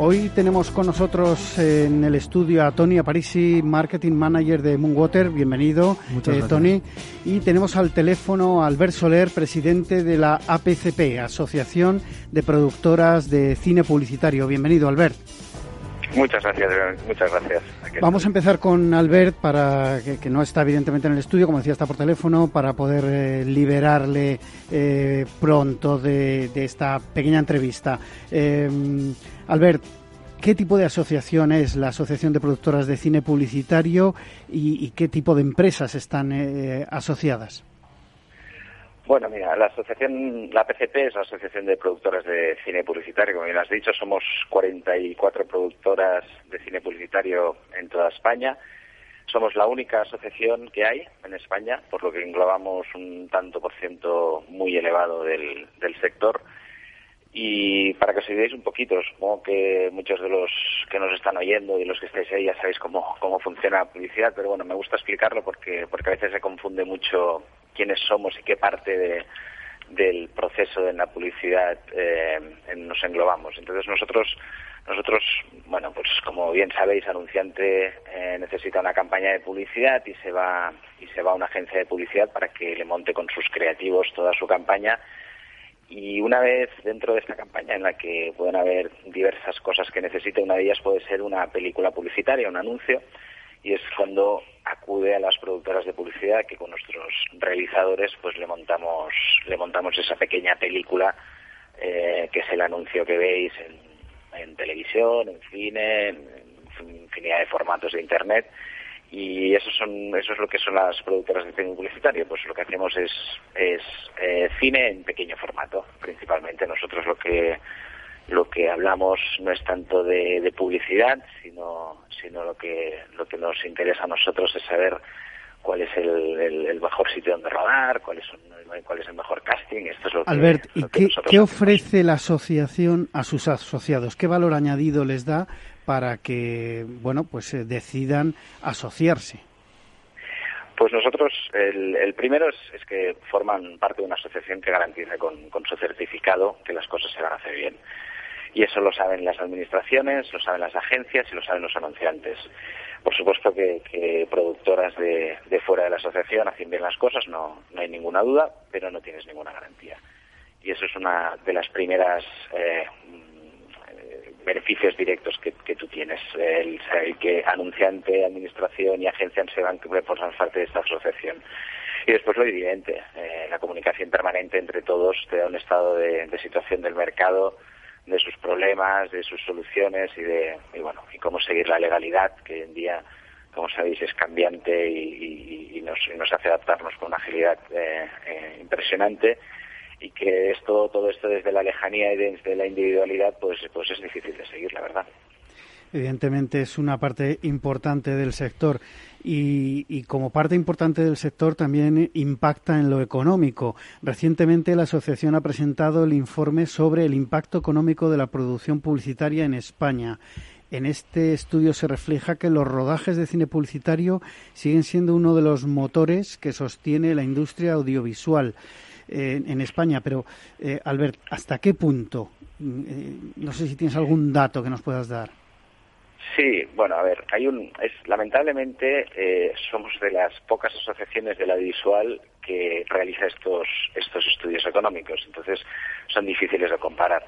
Hoy tenemos con nosotros en el estudio a Tony Aparisi, Marketing Manager de Moonwater. Bienvenido, Muchas eh. Tony. Y tenemos al teléfono a Albert Soler, presidente de la APCP, Asociación de Productoras de Cine Publicitario. Bienvenido, Albert. Muchas gracias, muchas gracias. Aquí Vamos a empezar con Albert, para que, que no está evidentemente en el estudio, como decía, está por teléfono, para poder eh, liberarle eh, pronto de, de esta pequeña entrevista. Eh, Albert, ¿qué tipo de asociación es la Asociación de Productoras de Cine Publicitario y, qué tipo de empresas están eh, asociadas? Bueno, mira, la asociación, la PCP es la Asociación de Productoras de Cine Publicitario. Como bien has dicho, somos 44 productoras de cine publicitario en toda España. Somos la única asociación que hay en España, por lo que englobamos un tanto por ciento muy elevado del, del sector. Y para que os ayudéis un poquito, supongo que muchos de los que nos están oyendo y los que estáis ahí ya sabéis cómo, cómo funciona la publicidad, pero bueno, me gusta explicarlo porque, porque a veces se confunde mucho quiénes somos y qué parte de, del proceso de la publicidad eh, nos englobamos. Entonces nosotros, nosotros, bueno, pues como bien sabéis, anunciante eh, necesita una campaña de publicidad y se va y se va a una agencia de publicidad para que le monte con sus creativos toda su campaña y una vez dentro de esta campaña en la que pueden haber diversas cosas que necesite, una de ellas puede ser una película publicitaria, un anuncio, y es cuando acude a las productoras de publicidad que con nuestros realizadores pues le montamos le montamos esa pequeña película eh, que es el anuncio que veis en, televisión, en cine, en infinidad de formatos de internet y eso son eso es lo que son las productoras de cine publicitario. Pues lo que hacemos es es eh, cine en pequeño formato principalmente. Nosotros lo que lo que hablamos no es tanto de, de publicidad sino sino lo que lo que nos interesa a nosotros es saber cuál es el, el- el mejor sitio donde rodar cuáles son cuál es el mejor casting. Esto es lo que, Albert, ¿y lo que qué, qué ofrece la asociación a sus asociados? ¿Qué valor añadido les da para que, bueno, pues eh, decidan asociarse? Pues nosotros, el, el primero es, es que forman parte de una asociación que garantiza con, su certificado que las cosas se van a hacer bien. Y eso lo saben las administraciones, lo saben las agencias y lo saben los anunciantes. Por supuesto que, que productoras de, de fuera de la asociación hacen bien las cosas, no, no hay ninguna duda, pero no tienes ninguna garantía. Y eso es una de las primeras eh, beneficios directos que, que tú tienes, el saber que anunciante, administración y agencia se van a formar parte de esta asociación. Y después lo evidente, eh, la comunicación permanente entre todos te da un estado de, de situación del mercado, de sus problemas, de sus soluciones y de y bueno y cómo seguir la legalidad que hoy en día, como sabéis, es cambiante y, y- y nos, nos hace adaptarnos con una agilidad eh, eh, impresionante y que esto todo esto desde la lejanía y desde la individualidad pues pues es difícil de seguir la verdad Evidentemente es una parte importante del sector y, y como parte importante del sector también impacta en lo económico. Recientemente la asociación ha presentado el informe sobre el impacto económico de la producción publicitaria en España. En este estudio se refleja que los rodajes de cine publicitario siguen siendo uno de los motores que sostiene la industria audiovisual en España. Pero, eh, Albert, ¿hasta qué punto? Mm, eh, no sé si tienes algún dato que nos puedas dar. Sí, bueno, a ver, hay un, es, lamentablemente eh, somos de las pocas asociaciones del audiovisual que realiza estos estos estudios económicos, entonces son difíciles de comparar.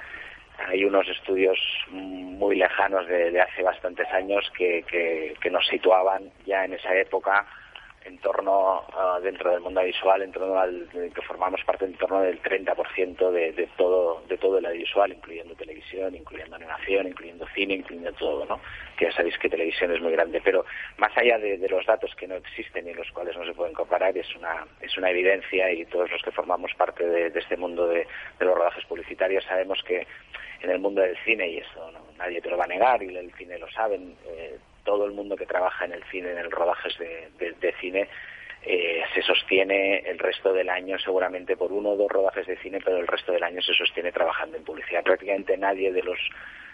Hay unos estudios muy lejanos de, de hace bastantes años que, que nos situaban ya en esa época en torno, dentro del mundo visual, en torno al que formamos parte en torno del 30% de, de todo de todo el audiovisual, incluyendo televisión, incluyendo animación, incluyendo cine, incluyendo todo, ¿no? Que ya sabéis que televisión es muy grande, pero más allá de, los datos que no existen y los cuales no se pueden comparar, es una es una evidencia y todos los que formamos parte de, de este mundo de, de los rodajes publicitarios sabemos que en el mundo del cine y eso no, nadie te lo va a negar y el cine lo saben. Eh, todo el mundo que trabaja en el cine, en el rodajes de, de, de cine, eh, se sostiene el resto del año seguramente por uno o dos rodajes de cine, pero el resto del año se sostiene trabajando en publicidad. Prácticamente nadie de los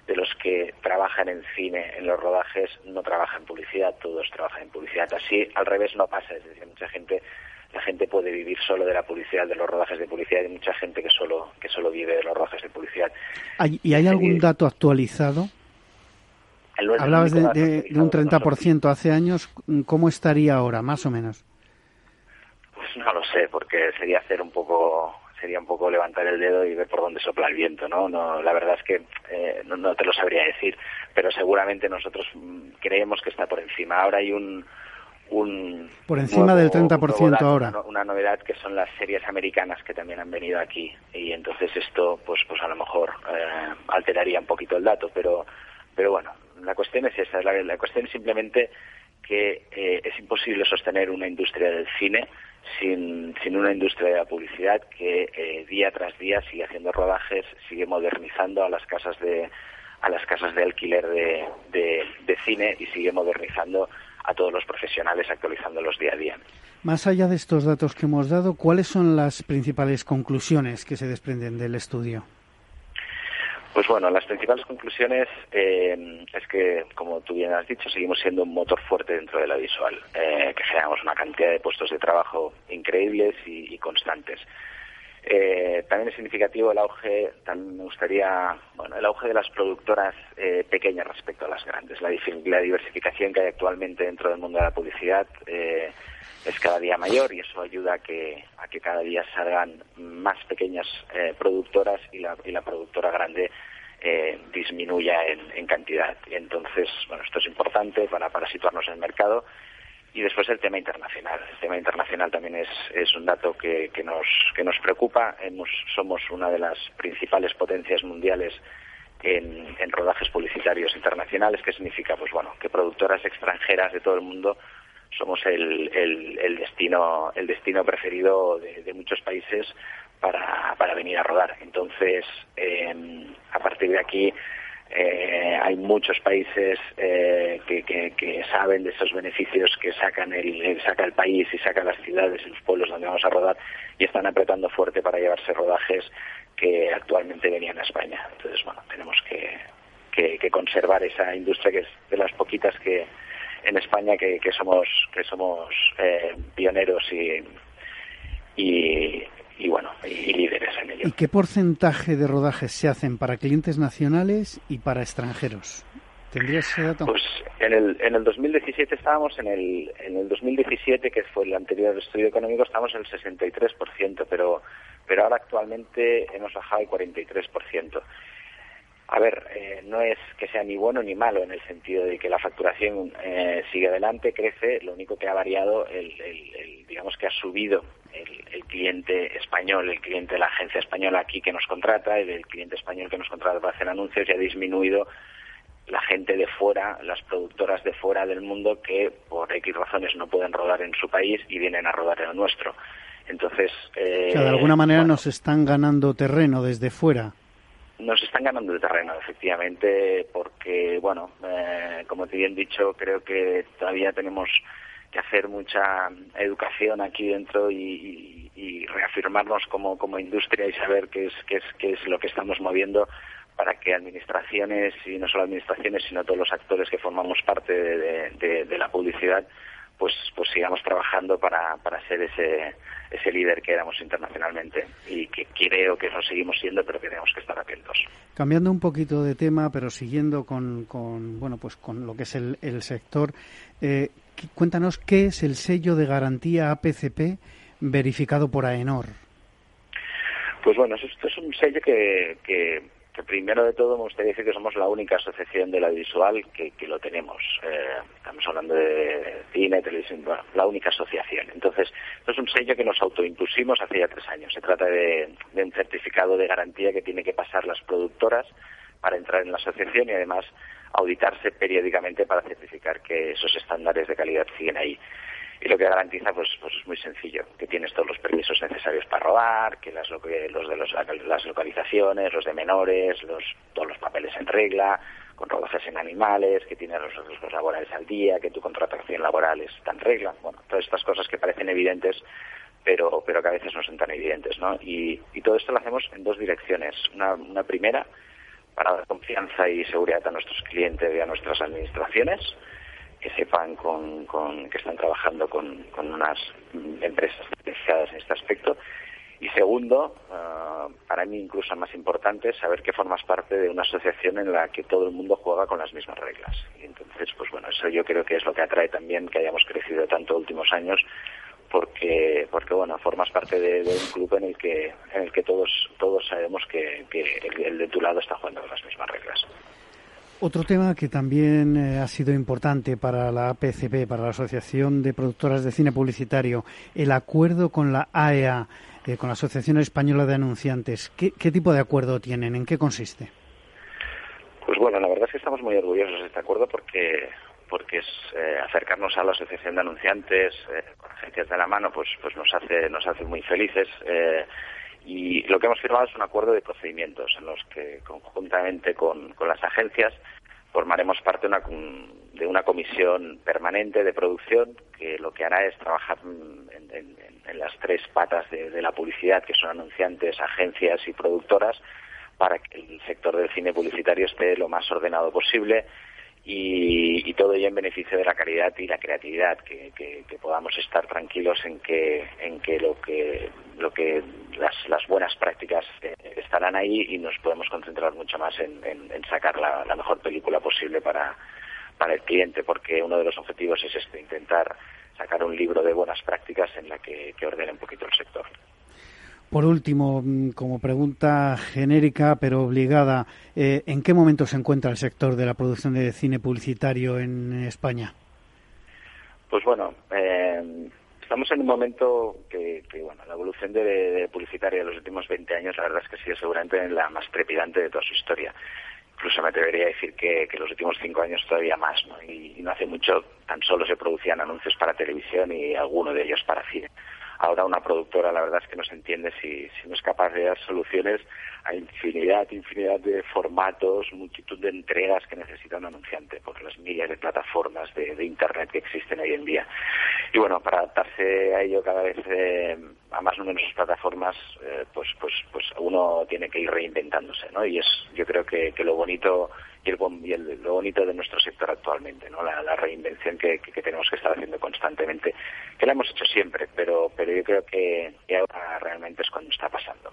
de los que trabajan en cine, en los rodajes, no trabaja en publicidad, todos trabajan en publicidad. Así, al revés no pasa, es decir, mucha gente la gente puede vivir solo de la publicidad, de los rodajes de publicidad, y mucha gente que solo, que solo vive de los rodajes de publicidad. ¿Y hay algún dato actualizado? Hablabas de, de, un 30% hace años, ¿cómo estaría ahora, más o menos? Pues no lo sé, porque sería hacer un poco sería un poco levantar el dedo y ver por dónde sopla el viento, ¿no? no la verdad es que eh, no, no, te lo sabría decir, pero seguramente nosotros mm, creemos que está por encima. Ahora hay un, por encima del 30% ahora. Una, novedad que son las series americanas que también han venido aquí y entonces esto pues pues a lo mejor eh, alteraría un poquito el dato, pero pero bueno, la cuestión es esa, la, la cuestión es simplemente que eh, es imposible sostener una industria del cine sin, sin una industria de la publicidad que eh, día tras día sigue haciendo rodajes, sigue modernizando a las casas de a las casas de alquiler de, de cine y sigue modernizando a todos los profesionales actualizándolos día a día. Más allá de estos datos que hemos dado, ¿cuáles son las principales conclusiones que se desprenden del estudio? Pues bueno, las principales conclusiones eh, es que, como tú bien has dicho, seguimos siendo un motor fuerte dentro de la visual, eh, que generamos una cantidad de puestos de trabajo increíbles y constantes. Eh, también es significativo el auge, también me gustaría, bueno, el auge de las productoras eh, pequeñas respecto a las grandes. La, la, diversificación que hay actualmente dentro del mundo de la publicidad eh, es cada día mayor y eso ayuda a que, a que cada día salgan más pequeñas eh, productoras y la, y la productora grande eh, disminuya en, cantidad. Entonces, bueno, esto es importante para, para situarnos en el mercado y después el tema internacional. El tema internacional también es, es un dato que, que, nos, que nos preocupa. Somos una de las principales potencias mundiales en, en, rodajes publicitarios internacionales, que significa, pues bueno, que productoras extranjeras de todo el mundo somos el, el, destino, el destino preferido de, muchos países para, para, venir a rodar. Entonces, eh, a partir de aquí, eh, hay muchos países eh, que, que, saben de esos beneficios que sacan el, saca el país y saca las ciudades y los pueblos donde vamos a rodar y están apretando fuerte para llevarse rodajes que actualmente venían a España. Entonces, bueno, tenemos que, que conservar esa industria que es de las poquitas que en España que, que somos que somos eh, pioneros y, y, y bueno, y líderes en ello. ¿Y qué porcentaje de rodajes se hacen para clientes nacionales y para extranjeros? ¿Tendrías ese dato? Pues en el, en el 2017 estábamos en el, en el 2017, que fue el anterior estudio económico, estábamos en el 63%, pero, pero ahora actualmente hemos bajado al 43%. A ver, eh, no es que sea ni bueno ni malo en el sentido de que la facturación eh, sigue adelante, crece, lo único que ha variado, el, el, el digamos que ha subido el, el, cliente español, el cliente de la agencia española aquí que nos contrata, el, el cliente español que nos contrata para hacer anuncios y ha disminuido la gente de fuera, las productoras de fuera del mundo que por X razones no pueden rodar en su país y vienen a rodar en el nuestro. Entonces, eh, o sea, de alguna manera bueno, nos están ganando terreno desde fuera nos están ganando el terreno, efectivamente, porque, bueno, eh, como te bien dicho, creo que todavía tenemos que hacer mucha educación aquí dentro y, y, reafirmarnos como, como industria y saber qué es, qué, es, qué es lo que estamos moviendo para que administraciones, y no solo administraciones, sino todos los actores que formamos parte de la publicidad, pues, pues sigamos trabajando para, para ser ese, ese líder que éramos internacionalmente y que creo que no seguimos siendo, pero que tenemos que estar atentos. Cambiando un poquito de tema, pero siguiendo con, con bueno, pues con lo que es el, el sector, eh, cuéntanos qué es el sello de garantía APCP verificado por AENOR. Pues bueno, esto es un sello que, que que primero de todo me gustaría decir que somos la única asociación de la visual que, que lo tenemos. Eh, estamos hablando de cine, televisión, la única asociación. Entonces, esto es un sello que nos autoimpusimos hace ya tres años. Se trata de, de un certificado de garantía que tiene que pasar las productoras para entrar en la asociación y además auditarse periódicamente para certificar que esos estándares de calidad siguen ahí y lo que garantiza pues, pues es muy sencillo, que tienes todos los permisos necesarios para rodar, que las, los de los, las localizaciones, los de menores, los, todos los papeles en regla, con rodajes en animales, que tiene los riesgos laborales al día, que tu contratación laboral está en regla. Bueno, todas estas cosas que parecen evidentes, pero, pero que a veces no son tan evidentes, ¿no? Y, todo esto lo hacemos en dos direcciones. Una, una primera, para dar confianza y seguridad a nuestros clientes y a nuestras administraciones, que sepan con, con, que están trabajando con, con unas empresas especializadas en este aspecto y segundo, ah, para mí incluso más importante, saber que formas parte de una asociación en la que todo el mundo juega con las mismas reglas. Y entonces, pues bueno, eso yo creo que es lo que atrae también que hayamos crecido tanto últimos años, porque, porque bueno, formas parte de, un club en el que, en el que todos, todos sabemos que, el, de tu lado está jugando con las mismas reglas. Otro tema que también eh, ha sido importante para la APCP, para la Asociación de Productoras de Cine Publicitario, el acuerdo con la AEA eh, con la Asociación Española de Anunciantes. ¿Qué, tipo de acuerdo tienen? ¿En qué consiste? Pues bueno, la verdad es que estamos muy orgullosos de este acuerdo porque porque es eh, acercarnos a la Asociación de Anunciantes con agencias de la mano, pues pues nos hace nos hace muy felices. Y lo que hemos firmado es un acuerdo de procedimientos en los que conjuntamente con, las agencias formaremos parte de una, de una comisión permanente de producción que lo que hará es trabajar en las tres patas de, la publicidad, que son anunciantes, agencias y productoras, para que el sector del cine publicitario esté lo más ordenado posible y, todo ello en beneficio de la calidad y la creatividad, que, podamos estar tranquilos en que, en que lo que, lo que las, las buenas prácticas eh, estarán ahí y nos podemos concentrar mucho más en, sacar la, la, mejor película posible para, para el cliente, porque uno de los objetivos es este, intentar sacar un libro de buenas prácticas en la que, ordene un poquito el sector. Por último, mm, como pregunta genérica pero obligada, eh, ¿en qué momento se encuentra el sector de la producción de cine publicitario en España? Pues bueno, eh, estamos en un momento que, bueno, la evolución de, publicitaria de los últimos 20 años, la verdad es que ha sido seguramente la más trepidante de toda su historia incluso me atrevería a decir que, que los últimos cinco años todavía más, ¿no? Y, y, no hace mucho tan solo se producían anuncios para televisión y alguno de ellos para cine ahora una productora la verdad es que no se entiende si, si no es capaz de dar soluciones a infinidad, infinidad de formatos, multitud de entregas que necesita un anunciante por las miles de plataformas de, Internet que existen hoy en día. Y bueno, para adaptarse a ello cada vez eh, a más numerosas plataformas, eh, pues, pues, pues uno tiene que ir reinventándose, ¿no? Y es, yo creo que, que lo bonito y, el, lo bonito de nuestro sector actualmente, ¿no? La, reinvención que, tenemos que estar haciendo constantemente, que la hemos hecho siempre, pero, pero yo creo que ahora realmente es cuando está pasando.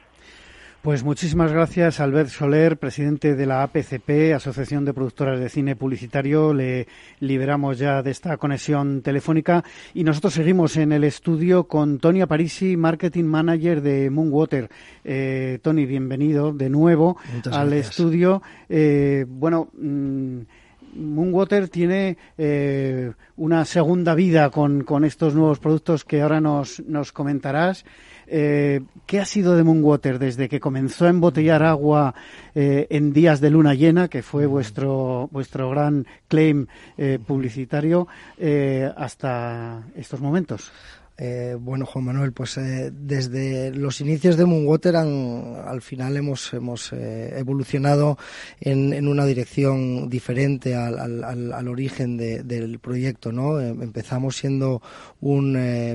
Pues muchísimas gracias, Albert Soler, presidente de la APCP, Asociación de Productoras de Cine Publicitario. Le liberamos ya de esta conexión telefónica y nosotros seguimos en el estudio con Tony Parisi, Marketing Manager de Moonwater. Eh, Tony, bienvenido de nuevo al estudio. Eh, bueno. Mm, Moonwater tiene eh, una segunda vida con, con, estos nuevos productos que ahora nos, nos comentarás. Eh, ¿Qué ha sido de Moonwater desde que comenzó a embotellar agua eh, en días de luna llena, que fue vuestro, vuestro gran claim eh, publicitario, hasta estos momentos? Eh, bueno, Juan Manuel, pues eh, desde los inicios de Moonwater al final hemos, hemos eh, evolucionado en, una dirección diferente al, origen del proyecto. ¿no? empezamos siendo un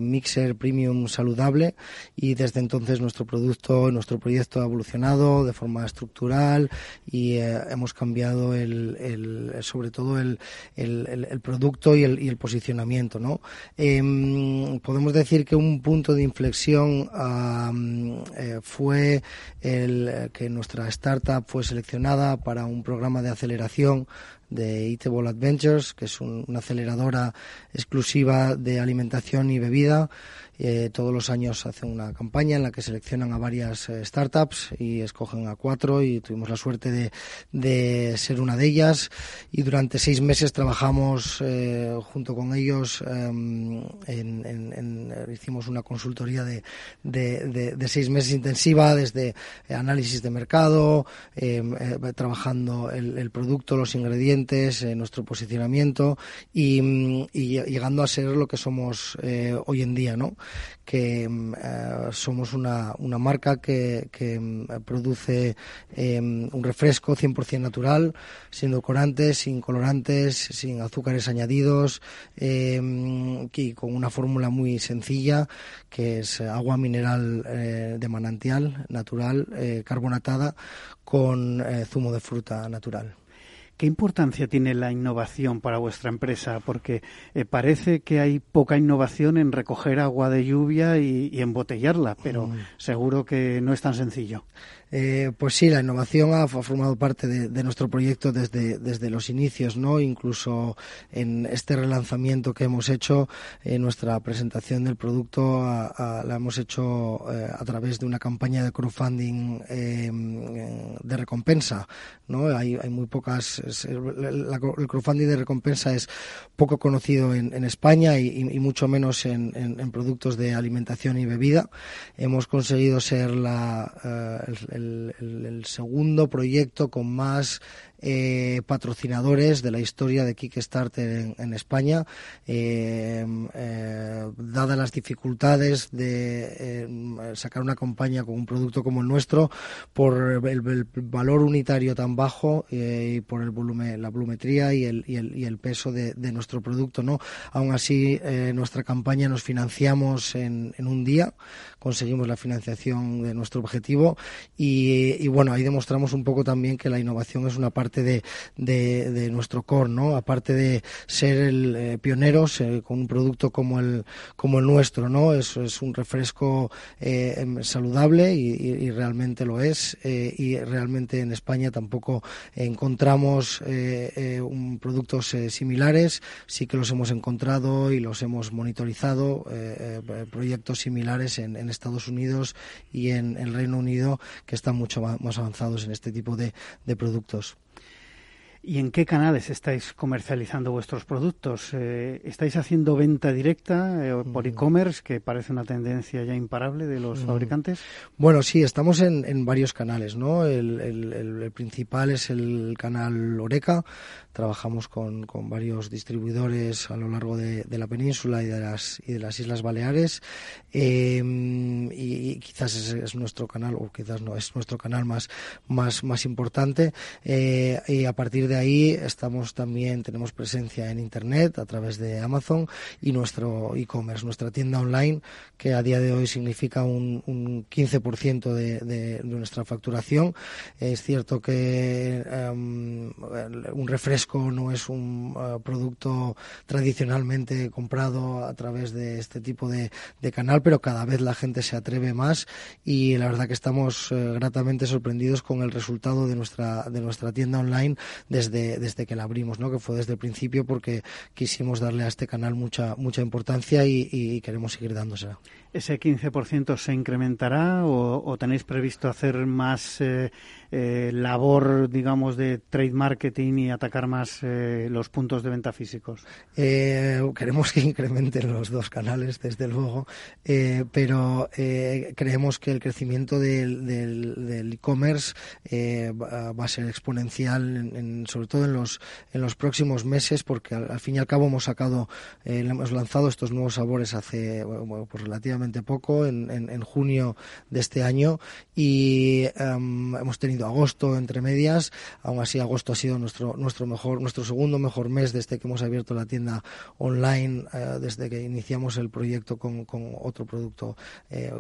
mixer premium saludable y desde entonces nuestro producto, nuestro proyecto ha evolucionado de forma estructural y hemos cambiado el, sobre todo el, producto y el, posicionamiento. ¿no? Em, decir que un punto de inflexión eh, fue el eh, que nuestra startup fue seleccionada para un programa de aceleración de Eatable Adventures, que es una aceleradora exclusiva de alimentación y bebida. Eh, todos los años hacen una campaña en la que seleccionan a varias eh, startups y escogen a cuatro y tuvimos la suerte de, de ser una de ellas. Y durante seis meses trabajamos eh, junto con ellos em, en, hicimos una consultoría de, de, seis meses intensiva desde análisis de mercado em, trabajando el, producto los ingredientes nuestro posicionamiento y, llegando a ser lo que somos hoy en día, ¿no? Que somos una, una marca que, que produce un refresco 100% natural, sin edulcorantes, sin colorantes, sin azúcares añadidos y con una fórmula muy sencilla que es agua mineral eh, de manantial natural, eh, carbonatada, con eh, zumo de fruta natural. ¿Qué importancia tiene la innovación para vuestra empresa? Porque parece que hay poca innovación en recoger agua de lluvia y, embotellarla, pero mm. seguro que no es tan sencillo. Eh, pues sí, la innovación ha, formado parte de, nuestro proyecto desde, desde los inicios, ¿no? Incluso en este relanzamiento que hemos hecho, en nuestra presentación del producto la hemos hecho eh, a través de una campaña de crowdfunding eh, de recompensa, ¿no? Hay, muy pocas, el crowdfunding de recompensa es poco conocido en, España y, mucho menos en, productos de alimentación y bebida. Hemos conseguido ser la, el, segundo proyecto con más eh, patrocinadores de la historia de Kickstarter en, España, eh, eh, dadas las dificultades de sacar una campaña con un producto como el nuestro, por el, valor unitario tan bajo y por el volumen, la volumetría y el, y el, peso de, nuestro producto. ¿no? Aún así, nuestra campaña nos financiamos en, un día, conseguimos la financiación de nuestro objetivo y, y bueno, ahí demostramos un poco también que la innovación es una parte de, de, nuestro core, ¿no? Aparte de ser el eh, pioneros eh, con un producto como el, como el nuestro, ¿no? Es, un refresco eh, em, saludable y, realmente lo es. y realmente en España tampoco encontramos un, productos similares. Sí que los hemos encontrado y los hemos monitorizado. proyectos similares en, Estados Unidos y en el Reino Unido que están mucho más avanzados en este tipo de productos. ¿Y en qué canales estáis comercializando vuestros productos? Eh, ¿Estáis haciendo venta directa eh, por mm. e-commerce, que parece una tendencia ya imparable de los mm. fabricantes? Bueno, sí, estamos en, varios canales, ¿no? El, principal es el canal Oreca. Trabajamos con, varios distribuidores a lo largo de, la península y de las, y de las Islas Baleares. Em, y, quizás es, nuestro canal, o quizás no, es nuestro canal más, más, más importante. Eh, y a partir de ahí estamos también, tenemos presencia en Internet a través de Amazon y nuestro e-commerce, nuestra tienda online, que a día de hoy significa un, un 15% de, nuestra facturación. Es cierto que em, un refresco no es un eh, producto tradicionalmente comprado a través de este tipo de, de, canal, pero cada vez la gente se atreve más y la verdad que estamos eh, gratamente sorprendidos con el resultado de nuestra, de nuestra tienda online desde, desde que la abrimos, ¿no? que fue desde el principio porque quisimos darle a este canal mucha, mucha importancia y, queremos seguir dándosela. ¿Ese 15% se incrementará o, tenéis previsto hacer más eh, eh, labor, digamos, de trade marketing y atacar más eh, los puntos de venta físicos? Eh, queremos que incrementen los dos canales, desde luego, pero creemos que el crecimiento del e-commerce va a ser exponencial, sobre todo en los, en los próximos meses, porque al, fin y al cabo hemos sacado, hemos lanzado estos nuevos sabores hace pues relativamente poco, en, en, junio de este año, y em, hemos tenido agosto entre medias. Aún así, agosto ha sido nuestro, nuestro, mejor, nuestro segundo mejor mes desde que hemos abierto la tienda online, eh, desde que iniciamos el proyecto con, con otro producto eh,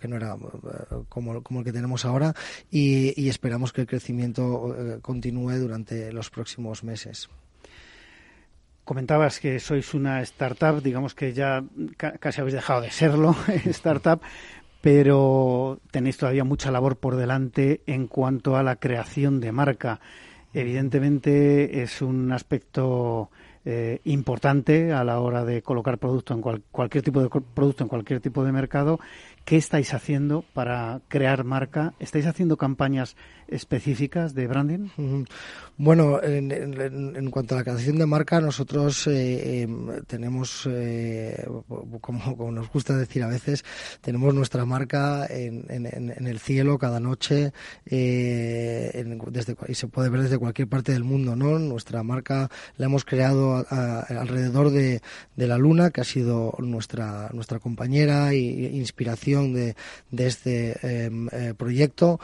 que no era eh, como, como, el que tenemos ahora y, y esperamos que el crecimiento continúe durante los próximos meses. Comentabas que sois una startup, digamos que ya casi habéis dejado de serlo, startup, pero tenéis todavía mucha labor por delante en cuanto a la creación de marca. Evidentemente es un aspecto eh, importante a la hora de colocar producto en cualquier tipo de producto en cualquier tipo de mercado. ¿Qué estáis haciendo para crear marca? ¿Estáis haciendo campañas específicas de branding? Bueno, en, cuanto a la creación de marca, nosotros eh, em, tenemos, eh, como, nos gusta decir a veces, tenemos nuestra marca en, el cielo cada noche eh, desde, y se puede ver desde cualquier parte del mundo. ¿no? Nuestra marca la hemos creado alrededor de, la luna, que ha sido nuestra, nuestra compañera e inspiración de, de este em, proyecto.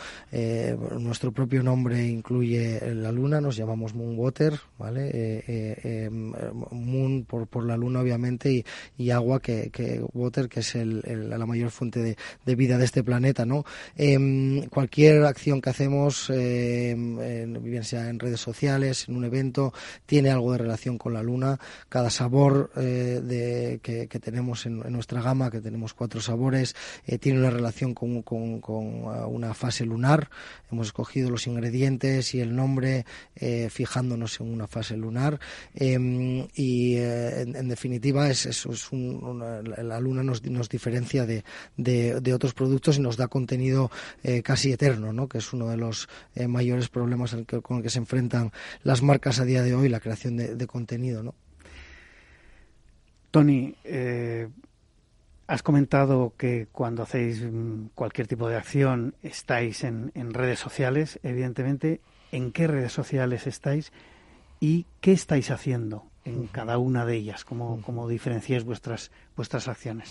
Nuestro propio nombre incluye la luna nos llamamos Moonwater, ¿vale? Eh, eh, em, moon por, por la luna, obviamente, y, agua, que, que, water, que es el, la mayor fuente de, vida de este planeta, ¿no? Em, cualquier acción que hacemos, em, bien sea en redes sociales, en un evento, tiene algo de relación con la luna. Cada sabor eh, de, que, tenemos en, nuestra gama, que tenemos cuatro sabores, tiene una relación con, con, con una fase lunar. Hemos escogido los ingredientes y el nombre eh, fijándonos en una fase lunar em, y eh, en, definitiva es, es la luna nos, nos diferencia de, de, otros productos y nos da contenido eh, casi eterno, ¿no? que es uno de los mayores problemas con el que se enfrentan las marcas a día de hoy, la creación de, contenido. ¿no? Tony, Has comentado que cuando hacéis mm, cualquier tipo de acción estáis en, en, redes sociales, evidentemente, en qué redes sociales estáis y qué estáis haciendo en cada una de ellas, cómo, cómo diferenciáis vuestras vuestras acciones.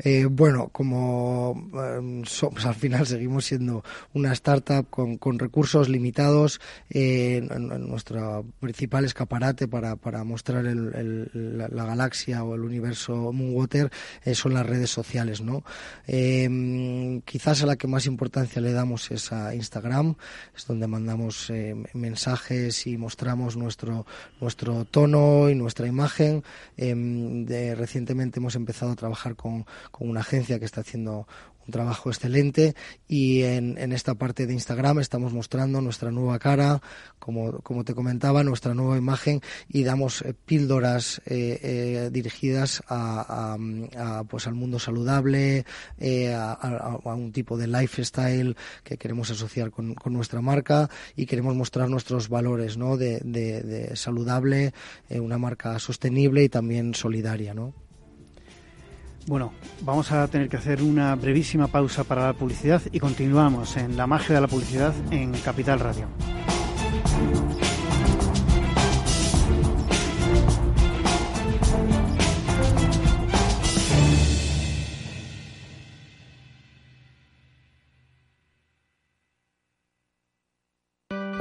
Eh, bueno, como em, somos, al final seguimos siendo una startup con, recursos limitados, eh, nuestro principal escaparate para, para mostrar el, la, galaxia o el universo Moonwater eh, son las redes sociales, ¿no? Em, quizás a la que más importancia le damos es a Instagram, es donde mandamos mensajes y mostramos nuestro nuestro tono y nuestra imagen. Em, recientemente hemos empezado a trabajar con, una agencia que está haciendo un trabajo excelente y en, en, esta parte de Instagram estamos mostrando nuestra nueva cara, como, te comentaba, nuestra nueva imagen y damos eh, píldoras eh, eh, dirigidas a, a, pues al mundo saludable, a, a, un tipo de lifestyle que queremos asociar con, nuestra marca y queremos mostrar nuestros valores ¿no? de, de, de saludable, una marca sostenible y también solidaria. ¿no? Bueno, vamos a tener que hacer una brevísima pausa para la publicidad y continuamos en la magia de la publicidad en Capital Radio.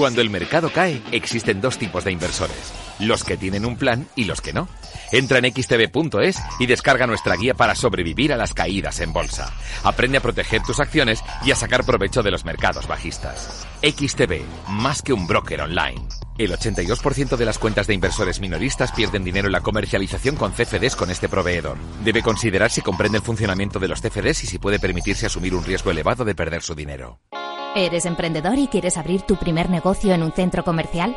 Cuando el mercado cae, existen dos tipos de inversores, los que tienen un plan y los que no. Entra en xtb.es y descarga nuestra guía para sobrevivir a las caídas en bolsa. Aprende a proteger tus acciones y a sacar provecho de los mercados bajistas. XTB, más que un broker online. El 82% de las cuentas de inversores minoristas pierden dinero en la comercialización con CFDs con este proveedor. Debe considerar si comprende el funcionamiento de los CFDs y si puede permitirse asumir un riesgo elevado de perder su dinero. ¿Eres emprendedor y quieres abrir tu primer negocio en un centro comercial?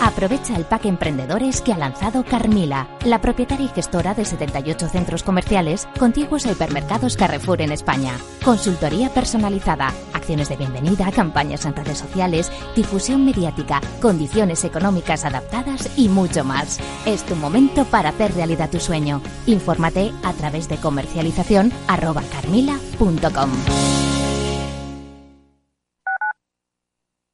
Aprovecha el pack Emprendedores que ha lanzado Carmila, la propietaria y gestora de 78 centros comerciales contiguos a hipermercados Carrefour en España. Consultoría personalizada, acciones de bienvenida, campañas en redes sociales, difusión mediática, condiciones económicas adaptadas y mucho más. Es tu momento para hacer realidad tu sueño. Infórmate a través de comercialización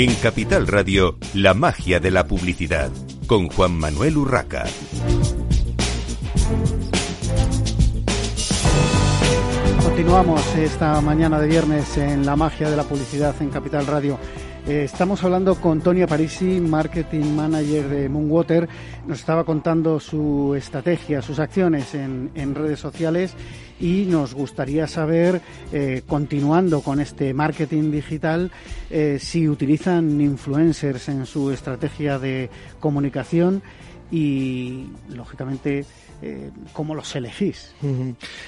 En Capital Radio, la magia de la publicidad, con Juan Manuel Urraca. Continuamos esta mañana de viernes en la magia de la publicidad en Capital Radio. Eh, estamos hablando con Tonia Parisi, Marketing Manager de Moonwater. Nos estaba contando su estrategia, sus acciones en, redes sociales y nos gustaría saber, eh, continuando con este marketing digital, eh, si utilizan influencers en su estrategia de comunicación y, lógicamente, eh, cómo los elegís.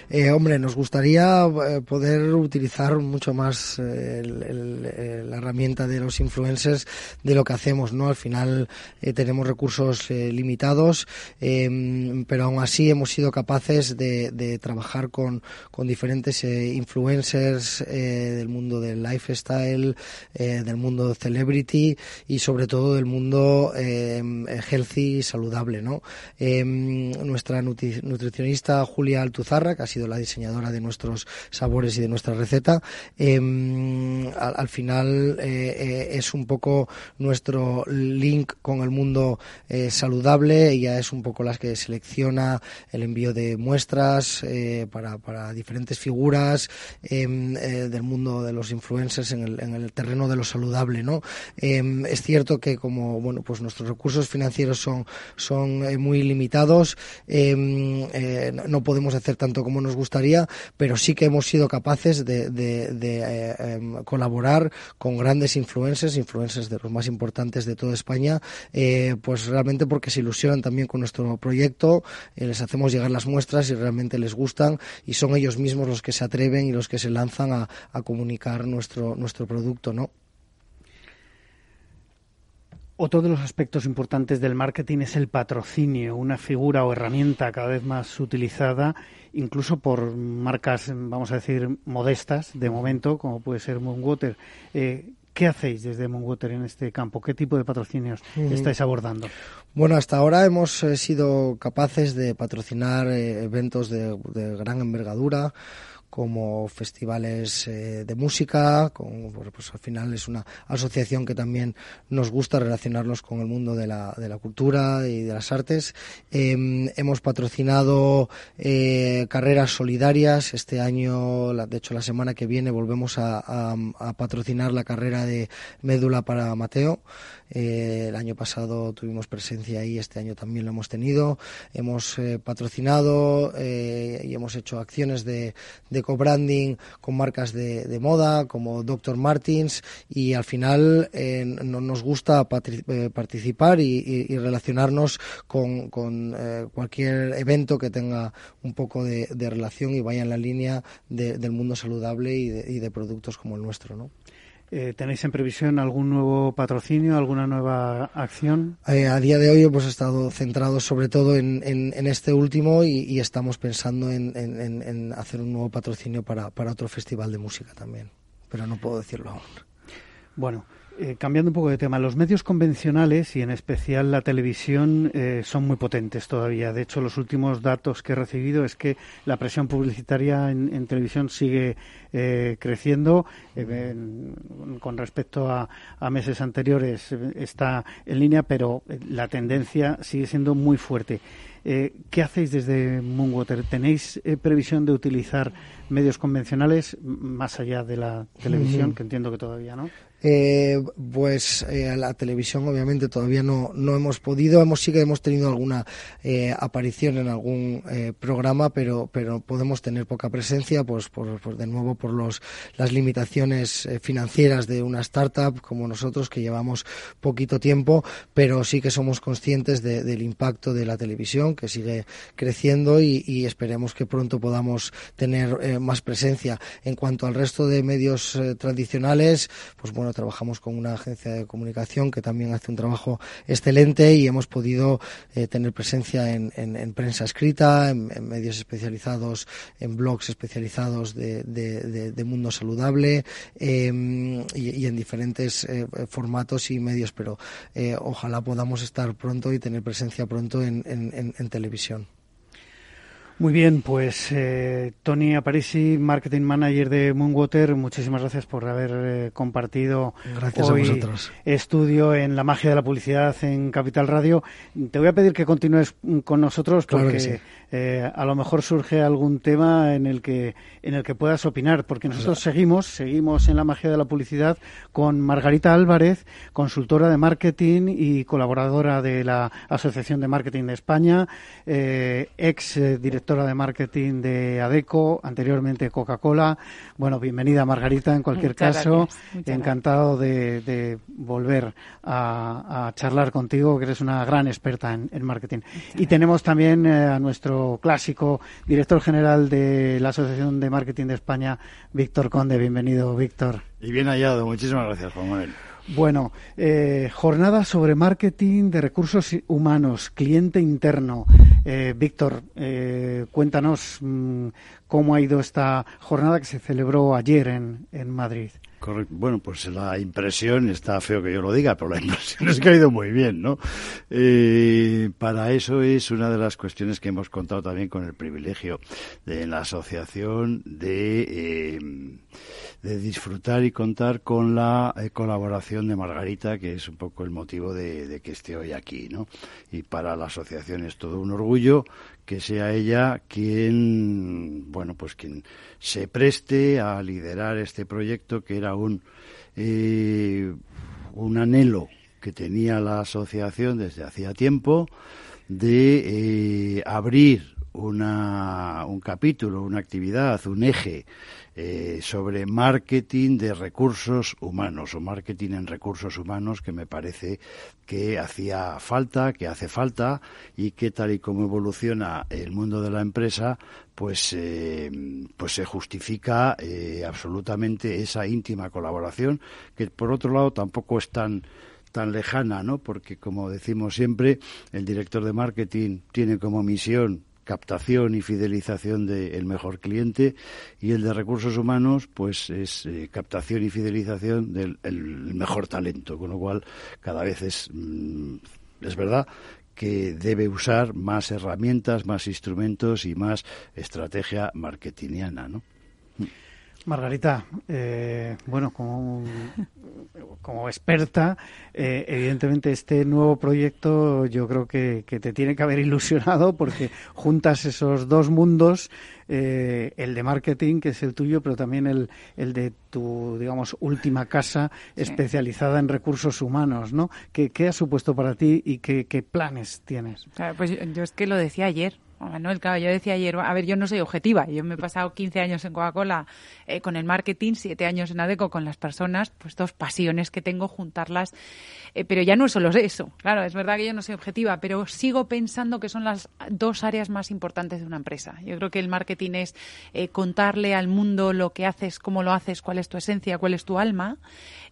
Eh, hombre, nos gustaría eh, poder utilizar mucho más la herramienta de los influencers de lo que hacemos, ¿no? Al final tenemos recursos limitados, em, pero aún así hemos sido capaces de, trabajar con, con diferentes influencers del mundo del lifestyle, del mundo celebrity y sobre todo del mundo em, healthy y saludable, ¿no? Em, nutricionista Julia Altuzarra, que ha sido la diseñadora de nuestros sabores y de nuestra receta. Em, al, final eh, eh, es un poco nuestro link con el mundo eh, saludable. Ella es un poco las que selecciona el envío de muestras para, diferentes figuras em, del mundo de los influencers en el, en el, terreno de lo saludable. ¿no? Em, es cierto que como bueno pues nuestros recursos financieros son, son muy limitados. Eh, no podemos hacer tanto como nos gustaría, pero sí que hemos sido capaces de, eh, em, colaborar con grandes influencers, influencers de los más importantes de toda España, eh, pues realmente porque se ilusionan también con nuestro proyecto, les hacemos llegar las muestras y realmente les gustan y son ellos mismos los que se atreven y los que se lanzan a, a comunicar nuestro, nuestro producto, ¿no? Otro de los aspectos importantes del marketing es el patrocinio, una figura o herramienta cada vez más utilizada, incluso por marcas, vamos a decir, modestas de momento, como puede ser Moonwater. Eh, ¿Qué hacéis desde Moonwater en este campo? ¿Qué tipo de patrocinios estáis abordando? Bueno, hasta ahora hemos eh, sido capaces de patrocinar eh, eventos de gran envergadura como festivales eh, de música, pues al final es una asociación que también nos gusta relacionarnos con el mundo de la, de la cultura y de las artes. Em, hemos patrocinado eh, carreras solidarias. Este año, de hecho la semana que viene, volvemos a, patrocinar la carrera de médula para Mateo. Eh, el año pasado tuvimos presencia ahí, este año también lo hemos tenido. Hemos patrocinado y hemos hecho acciones de co-branding con marcas de, moda como Dr. Martins y al final no, nos gusta participar y, relacionarnos con, cualquier evento que tenga un poco de, relación y vaya en la línea del mundo saludable y de, y de productos como el nuestro, ¿no? Eh, ¿Tenéis en previsión algún nuevo patrocinio, alguna nueva acción? Eh, a día de hoy hemos estado centrados sobre todo en, este último y, estamos pensando en, hacer un nuevo patrocinio para, para otro festival de música también, pero no puedo decirlo aún. Bueno, eh, cambiando un poco de tema, los medios convencionales y en especial la televisión eh, son muy potentes todavía. De hecho, los últimos datos que he recibido es que la presión publicitaria en, televisión sigue eh, creciendo. con respecto a, meses anteriores está en línea, pero la tendencia sigue siendo muy fuerte. ¿Qué hacéis desde Moonwater? ¿Tenéis previsión de utilizar medios convencionales más allá de la televisión, que entiendo que todavía no? Eh, pues eh, la televisión obviamente todavía no, no hemos podido, hemos sí que hemos tenido alguna eh, aparición en algún eh, programa, pero, pero podemos tener poca presencia, pues por, de nuevo por los, las limitaciones eh, financieras de una startup como nosotros que llevamos poquito tiempo, pero sí que somos conscientes de, del impacto de la televisión que sigue creciendo y, esperemos que pronto podamos tener eh, más presencia. En cuanto al resto de medios tradicionales, pues bueno, trabajamos con una agencia de comunicación que también hace un trabajo excelente y hemos podido eh, tener presencia en, en, en prensa escrita, en, medios especializados, en blogs especializados de, mundo saludable eh, y, en diferentes eh, formatos y medios, pero eh, ojalá podamos estar pronto y tener presencia pronto en televisión. Muy bien, pues eh, Tony Aparisi, Marketing Manager de Moonwater, muchísimas gracias por haber eh, compartido gracias hoy estudio en la magia de la publicidad en Capital Radio. Te voy a pedir que continúes con nosotros porque claro sí. Eh, a lo mejor surge algún tema en el que en el que puedas opinar, porque nosotros claro. seguimos seguimos en la magia de la publicidad con Margarita Álvarez, consultora de marketing y colaboradora de la Asociación de Marketing de España, eh, ex directora directora de marketing de ADECO, anteriormente Coca-Cola. Bueno, bienvenida Margarita en cualquier Muchas caso. Encantado de, de, volver a, a, charlar contigo, que eres una gran experta en, en marketing. Muchas y tenemos también eh, a nuestro clásico director general de la Asociación de Marketing de España, Víctor Conde. Bienvenido, Víctor. Y bien hallado. Muchísimas gracias, Juan Manuel. Bueno, eh, jornada sobre marketing de recursos humanos, cliente interno. Eh, Víctor, eh, cuéntanos mmm, cómo ha ido esta jornada que se celebró ayer en, en Madrid. Correcto. Bueno, pues la impresión, está feo que yo lo diga, pero la impresión es que ha ido muy bien, ¿no? Eh, para eso es una de las cuestiones que hemos contado también con el privilegio de la asociación de, eh, de disfrutar y contar con la eh, colaboración de Margarita, que es un poco el motivo de, de que esté hoy aquí, ¿no? Y para la asociación es todo un orgullo que sea ella quien, bueno, pues quien se preste a liderar este proyecto que era un, eh, un anhelo que tenía la asociación desde hacía tiempo de eh, abrir una, un capítulo, una actividad, un eje eh, sobre marketing de recursos humanos o marketing en recursos humanos que me parece que hacía falta, que hace falta y que tal y como evoluciona el mundo de la empresa, pues, eh, pues se justifica eh, absolutamente esa íntima colaboración que por otro lado tampoco es tan tan lejana, ¿no? Porque como decimos siempre, el director de marketing tiene como misión captación y fidelización del de mejor cliente y el de recursos humanos pues es eh, captación y fidelización del el mejor talento con lo cual cada vez es mm, es verdad que debe usar más herramientas, más instrumentos y más estrategia marketingiana, ¿no? Margarita, eh, bueno, como, como experta, eh, evidentemente este nuevo proyecto yo creo que, que, te tiene que haber ilusionado porque juntas esos dos mundos, eh, el de marketing, que es el tuyo, pero también el, el de tu, digamos, última casa sí. especializada en recursos humanos, ¿no? ¿Qué, ¿Qué, ha supuesto para ti y qué, qué planes tienes? Claro, pues yo, yo es que lo decía ayer, Manuel, claro, yo decía ayer, a ver, yo no soy objetiva, yo me he pasado 15 años en Coca-Cola eh, con el marketing, 7 años en ADECO con las personas, pues dos pasiones que tengo, juntarlas, eh, pero ya no es solo eso, claro, es verdad que yo no soy objetiva, pero sigo pensando que son las dos áreas más importantes de una empresa. Yo creo que el marketing es eh, contarle al mundo lo que haces, cómo lo haces, cuál es tu esencia, cuál es tu alma,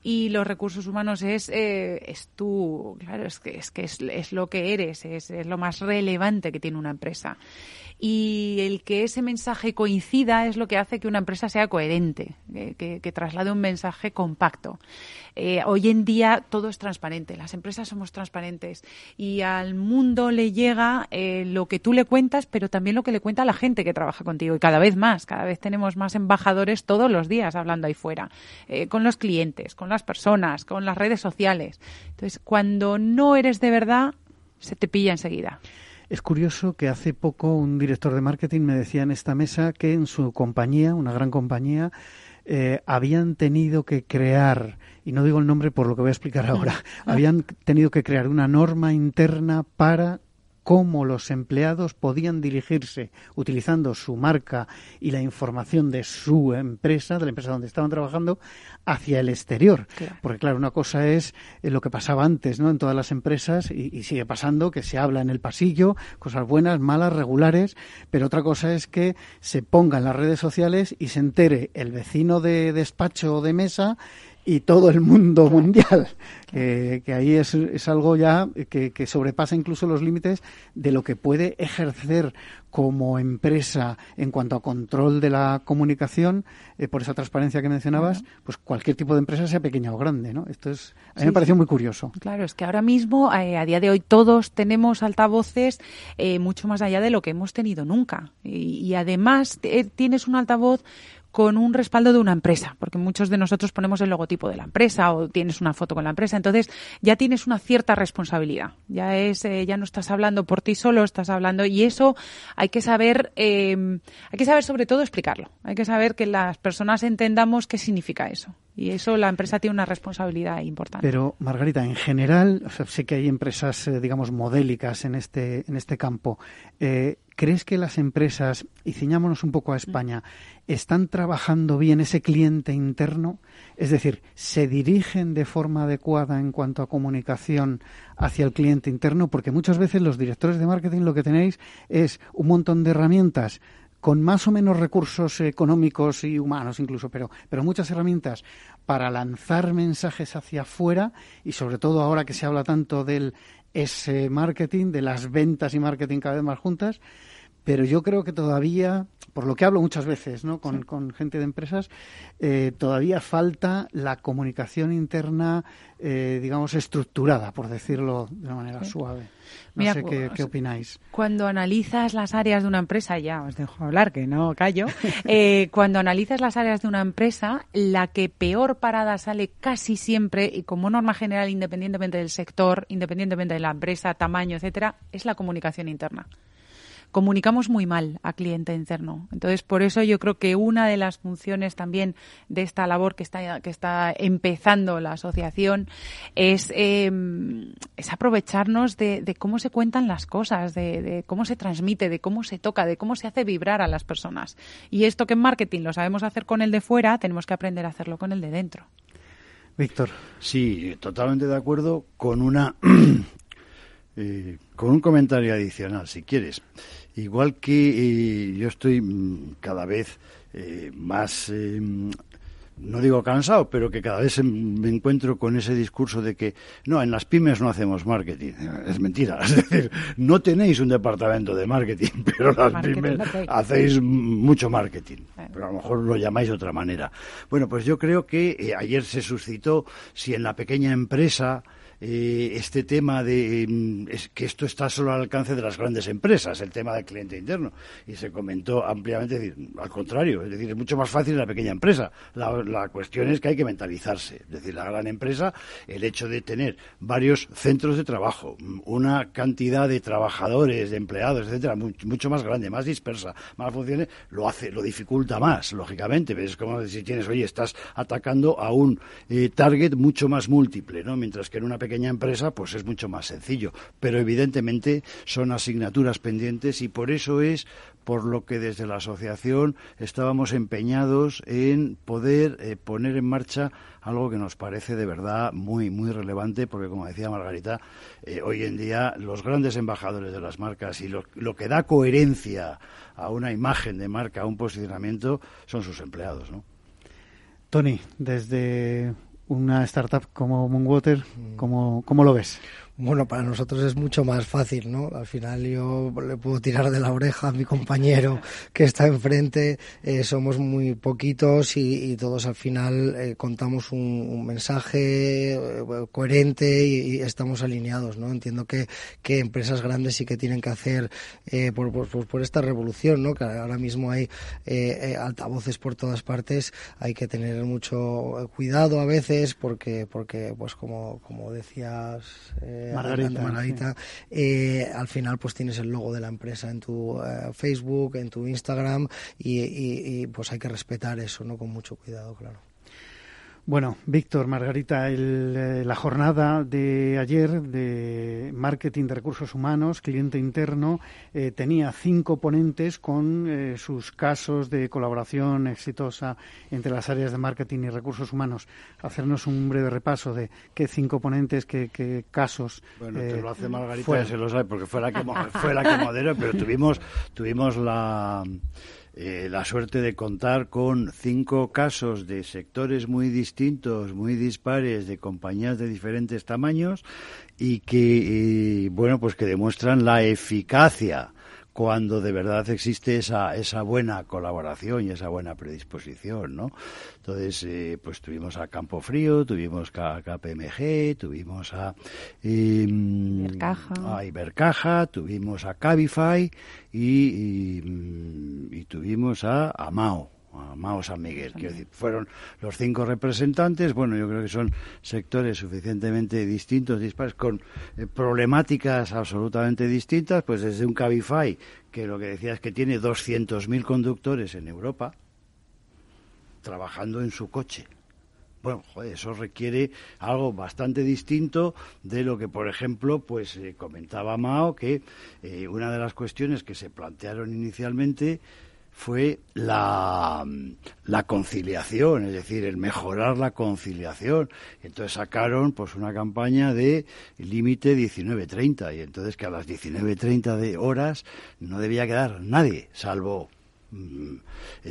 y los recursos humanos es, eh, es tú, claro, es que es, que es, es lo que eres, es, es lo más relevante que tiene una empresa y el que ese mensaje coincida es lo que hace que una empresa sea coherente, que, que, que traslade un mensaje compacto. Eh, hoy en día todo es transparente, las empresas somos transparentes y al mundo le llega eh, lo que tú le cuentas, pero también lo que le cuenta la gente que trabaja contigo y cada vez más, cada vez tenemos más embajadores todos los días hablando ahí fuera, eh, con los clientes, con las personas, con las redes sociales. Entonces, cuando no eres de verdad, se te pilla enseguida. Es curioso que hace poco un director de marketing me decía en esta mesa que en su compañía, una gran compañía, eh, habían tenido que crear, y no digo el nombre por lo que voy a explicar ahora, habían tenido que crear una norma interna para cómo los empleados podían dirigirse utilizando su marca y la información de su empresa, de la empresa donde estaban trabajando, hacia el exterior. Porque claro, una cosa es eh, lo que pasaba antes, ¿no? En todas las empresas y, sigue pasando que se habla en el pasillo, cosas buenas, malas, regulares, pero otra cosa es que se ponga en las redes sociales y se entere el vecino de despacho o de mesa y todo el mundo mundial, que, ahí es, es, algo ya que, que, sobrepasa incluso los límites de lo que puede ejercer como empresa en cuanto a control de la comunicación, eh, por esa transparencia que mencionabas, pues cualquier tipo de empresa, sea pequeña o grande, ¿no? Esto es, a mí me pareció muy curioso. Claro, es que ahora mismo, eh, a día de hoy, todos tenemos altavoces eh, mucho más allá de lo que hemos tenido nunca. Y, y además tienes un altavoz con un respaldo de una empresa, porque muchos de nosotros ponemos el logotipo de la empresa o tienes una foto con la empresa, entonces ya tienes una cierta responsabilidad. Ya es, eh, ya no estás hablando por ti solo, estás hablando y eso hay que saber, eh, hay que saber sobre todo explicarlo. Hay que saber que las personas entendamos qué significa eso. Y eso la empresa tiene una responsabilidad importante. Pero, Margarita, en general, sé que hay empresas, eh, digamos, modélicas en este, en este campo. Eh, ¿Crees que las empresas, y ciñámonos un poco a España, están trabajando bien ese cliente interno? Es decir, ¿se dirigen de forma adecuada en cuanto a comunicación hacia el cliente interno? Porque muchas veces los directores de marketing lo que tenéis es un montón de herramientas con más o menos recursos económicos y humanos incluso, pero, pero muchas herramientas para lanzar mensajes hacia afuera y sobre todo ahora que se habla tanto del ese marketing, de las ventas y marketing cada vez más juntas, pero yo creo que todavía, por lo que hablo muchas veces ¿no? con, con gente de empresas, eh, todavía falta la comunicación interna, eh, digamos, estructurada, por decirlo de una manera suave. No sé qué, opináis. Cuando analizas las áreas de una empresa, ya os dejo hablar, que no callo, eh, cuando analizas las áreas de una empresa, la que peor parada sale casi siempre, y como norma general, independientemente del sector, independientemente de la empresa, tamaño, etcétera, es la comunicación interna comunicamos muy mal a cliente interno. Entonces, por eso yo creo que una de las funciones también de esta labor que está, que está empezando la asociación es, em, es aprovecharnos de, cómo se cuentan las cosas, de, cómo se transmite, de cómo se toca, de cómo se hace vibrar a las personas. Y esto que en marketing lo sabemos hacer con el de fuera, tenemos que aprender a hacerlo con el de dentro. Víctor. Sí, totalmente de acuerdo con una eh, con un comentario adicional, si quieres. Igual que eh, yo estoy mm, cada vez eh, más, no digo cansado, pero que cada vez me encuentro con ese discurso de que no, en las pymes no hacemos marketing. Es mentira. Es decir, no tenéis un departamento de marketing, pero las pymes hacéis mucho marketing. Pero a lo mejor lo llamáis de otra manera. Bueno, pues yo creo que ayer se suscitó si en la pequeña empresa eh, este tema de mm, que esto está solo al alcance de las grandes empresas, el tema del cliente interno. Y se comentó ampliamente, al contrario, es decir, es mucho más fácil en la pequeña empresa. La, cuestión es que hay que mentalizarse. Es decir, la gran empresa, el hecho de tener varios centros de trabajo, una cantidad de trabajadores, de empleados, etcétera, mucho, más grande, más dispersa, más funciones, lo hace, lo dificulta más, lógicamente. Es como si tienes, oye, estás atacando a un eh, target mucho más múltiple, ¿no? Mientras que en una pequeña pequeña empresa, pues es mucho más sencillo. Pero evidentemente son asignaturas pendientes y por eso es por lo que desde la asociación estábamos empeñados en poder eh, poner en marcha algo que nos parece de verdad muy muy relevante porque como decía Margarita eh, hoy en día los grandes embajadores de las marcas y lo, lo, que da coherencia a una imagen de marca a un posicionamiento son sus empleados ¿no? Tony desde una startup como Moonwater, mm. ¿cómo, cómo lo ves? Bueno, para nosotros es mucho más fácil, ¿no? Al final yo le puedo tirar de la oreja a mi compañero que está enfrente, eh, somos muy poquitos y, todos al final eh, contamos un, mensaje eh, coherente y, estamos alineados, ¿no? Entiendo que, que empresas grandes sí que tienen que hacer por, por, por, esta revolución, ¿no? Que ahora mismo hay altavoces por todas partes, hay que tener mucho cuidado a veces porque, porque pues como, como decías Margarita, al final pues tienes el logo de la empresa en tu Facebook, en tu Instagram y, y pues hay que respetar eso, ¿no? Con mucho cuidado, claro. Bueno, Víctor, Margarita, eh, la jornada de ayer de marketing de recursos humanos, cliente interno, eh, tenía cinco ponentes con eh, sus casos de colaboración exitosa entre las áreas de marketing y recursos humanos. Hacernos un breve repaso de qué cinco ponentes, qué, casos. Bueno, te lo hace Margarita, se lo sabe, porque fue la que, fue la que moderó, pero tuvimos, tuvimos la eh, la suerte de contar con cinco casos de sectores muy distintos, muy dispares, de compañías de diferentes tamaños y que, eh, bueno, pues que demuestran la eficacia cuando de verdad existe esa, esa buena colaboración y esa buena predisposición, ¿no? Entonces, eh, pues tuvimos a Campo Frío, tuvimos a KPMG, tuvimos a, eh, a Ibercaja, tuvimos a Cabify y, y, tuvimos a, a Mao San Miguel. Quiero decir, fueron los cinco representantes. Bueno, yo creo que son sectores suficientemente distintos, dispares, con eh, problemáticas absolutamente distintas. Pues desde un Cabify, que lo que decía es que tiene 200.000 conductores en Europa trabajando en su coche. Bueno, eso requiere algo bastante distinto de lo que, por ejemplo, pues eh, comentaba Mao, que eh, una de las cuestiones que se plantearon inicialmente fue la, la, conciliación, es decir, el mejorar la conciliación. Entonces sacaron pues una campaña de límite 19.30 y entonces que a las 19.30 de horas no debía quedar nadie, salvo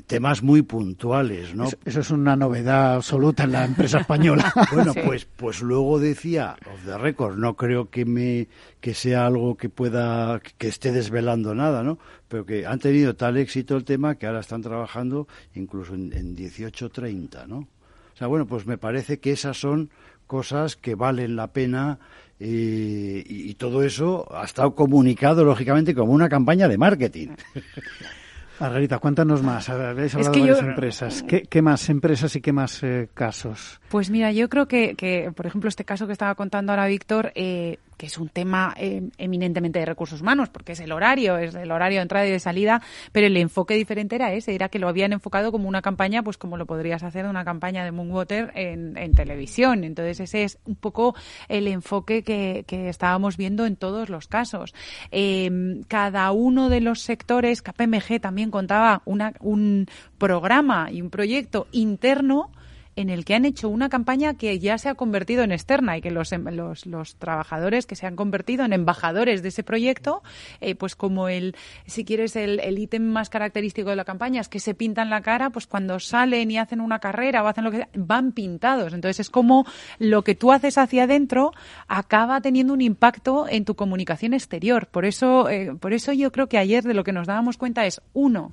temas muy puntuales, ¿no? Eso, es una novedad absoluta en la empresa española. bueno, pues, pues luego decía, of the record, no creo que me que sea algo que pueda que esté desvelando nada, ¿no? Pero que han tenido tal éxito el tema que ahora están trabajando incluso en, en 18.30, ¿no? O sea, bueno, pues me parece que esas son cosas que valen la pena eh, y, y, todo eso ha estado comunicado lógicamente como una campaña de marketing. Margarita, cuéntanos más. Habéis hablado de varias empresas. ¿Qué, más empresas y qué más eh, casos? Pues mira, yo creo que, que, por ejemplo, este caso que estaba contando ahora Víctor, eh, que es un tema eh, eminentemente de recursos humanos, porque es el horario, es el horario de entrada y de salida, pero el enfoque diferente era ese, era que lo habían enfocado como una campaña, pues como lo podrías hacer de una campaña de Moonwater en, televisión. Entonces ese es un poco el enfoque que, estábamos viendo en todos los casos. Eh, cada uno de los sectores, KPMG también contaba una, un programa y un proyecto interno en el que han hecho una campaña que ya se ha convertido en externa y que los, em, los, los trabajadores que se han convertido en embajadores de ese proyecto, eh, pues como el, si quieres, el, ítem más característico de la campaña es que se pintan la cara, pues cuando salen y hacen una carrera o hacen lo que sea, van pintados. Entonces es como lo que tú haces hacia adentro acaba teniendo un impacto en tu comunicación exterior. Por eso, eh, por eso yo creo que ayer de lo que nos dábamos cuenta es, uno,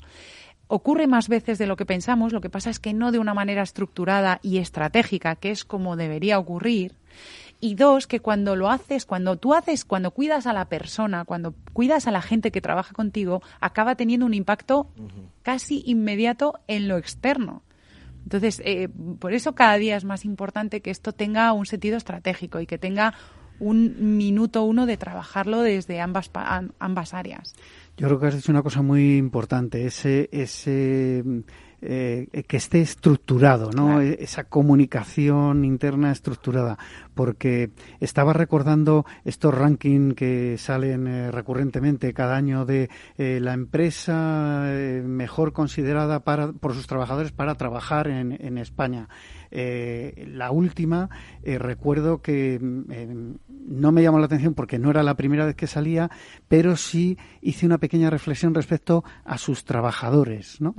ocurre más veces de lo que pensamos, lo que pasa es que no de una manera estructurada y estratégica, que es como debería ocurrir. Y dos, que cuando lo haces, cuando tú haces, cuando cuidas a la persona, cuando cuidas a la gente que trabaja contigo, acaba teniendo un impacto casi inmediato en lo externo. Entonces, eh, por eso cada día es más importante que esto tenga un sentido estratégico y que tenga un minuto uno de trabajarlo desde ambas, ambas áreas. Yo creo que has dicho una cosa muy importante, ese, ese eh, que esté estructurado, ¿no? E, esa comunicación interna estructurada, porque estaba recordando estos rankings que salen eh, recurrentemente cada año de eh, la empresa mejor considerada para, por sus trabajadores para trabajar en, en España. Eh, la última, eh, recuerdo que mm, eh, no me llamó la atención porque no era la primera vez que salía, pero sí hice una pequeña reflexión respecto a sus trabajadores. ¿no?